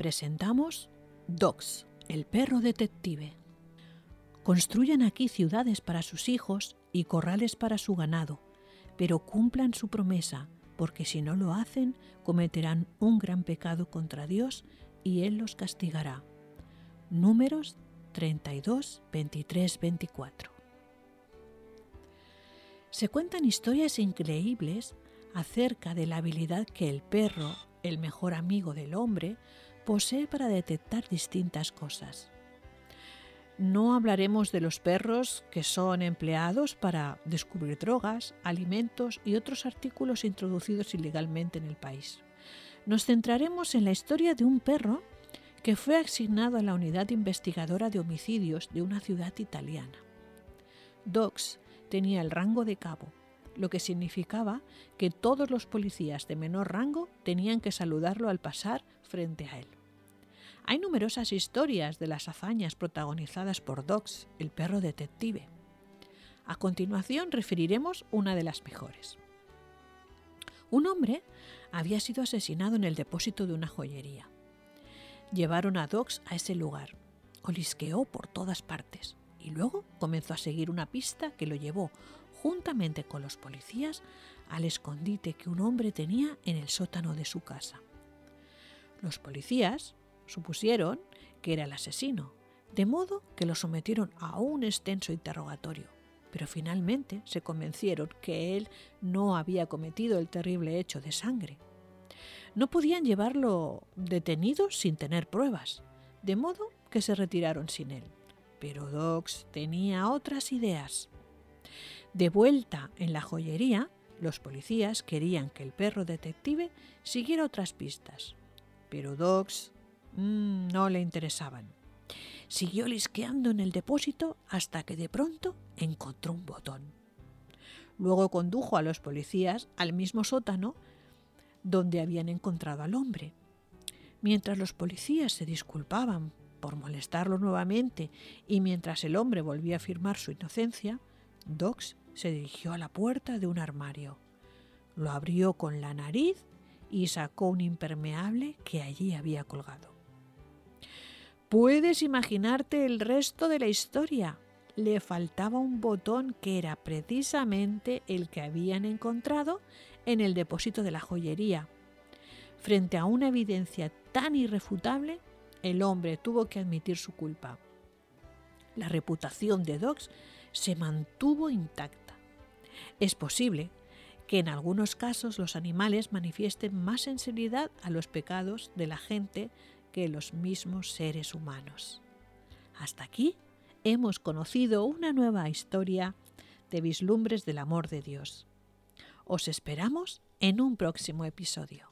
Presentamos Dogs, el perro detective. Construyan aquí ciudades para sus hijos y corrales para su ganado, pero cumplan su promesa, porque si no lo hacen, cometerán un gran pecado contra Dios y Él los castigará. Números 32, 23, 24. Se cuentan historias increíbles acerca de la habilidad que el perro el mejor amigo del hombre, posee para detectar distintas cosas. No hablaremos de los perros que son empleados para descubrir drogas, alimentos y otros artículos introducidos ilegalmente en el país. Nos centraremos en la historia de un perro que fue asignado a la unidad investigadora de homicidios de una ciudad italiana. Dogs tenía el rango de cabo lo que significaba que todos los policías de menor rango tenían que saludarlo al pasar frente a él. Hay numerosas historias de las hazañas protagonizadas por Dox, el perro detective. A continuación referiremos una de las mejores. Un hombre había sido asesinado en el depósito de una joyería. Llevaron a Dox a ese lugar. Olisqueó por todas partes y luego comenzó a seguir una pista que lo llevó juntamente con los policías al escondite que un hombre tenía en el sótano de su casa. Los policías supusieron que era el asesino, de modo que lo sometieron a un extenso interrogatorio, pero finalmente se convencieron que él no había cometido el terrible hecho de sangre. No podían llevarlo detenido sin tener pruebas, de modo que se retiraron sin él. Pero Dox tenía otras ideas. De vuelta en la joyería, los policías querían que el perro detective siguiera otras pistas, pero Dogs mm, no le interesaban. Siguió lisqueando en el depósito hasta que de pronto encontró un botón. Luego condujo a los policías al mismo sótano donde habían encontrado al hombre. Mientras los policías se disculpaban por molestarlo nuevamente y mientras el hombre volvía a afirmar su inocencia, Dox se dirigió a la puerta de un armario. Lo abrió con la nariz y sacó un impermeable que allí había colgado. Puedes imaginarte el resto de la historia. Le faltaba un botón que era precisamente el que habían encontrado en el depósito de la joyería. Frente a una evidencia tan irrefutable, el hombre tuvo que admitir su culpa. La reputación de Dox se mantuvo intacta. Es posible que en algunos casos los animales manifiesten más sensibilidad a los pecados de la gente que los mismos seres humanos. Hasta aquí hemos conocido una nueva historia de vislumbres del amor de Dios. Os esperamos en un próximo episodio.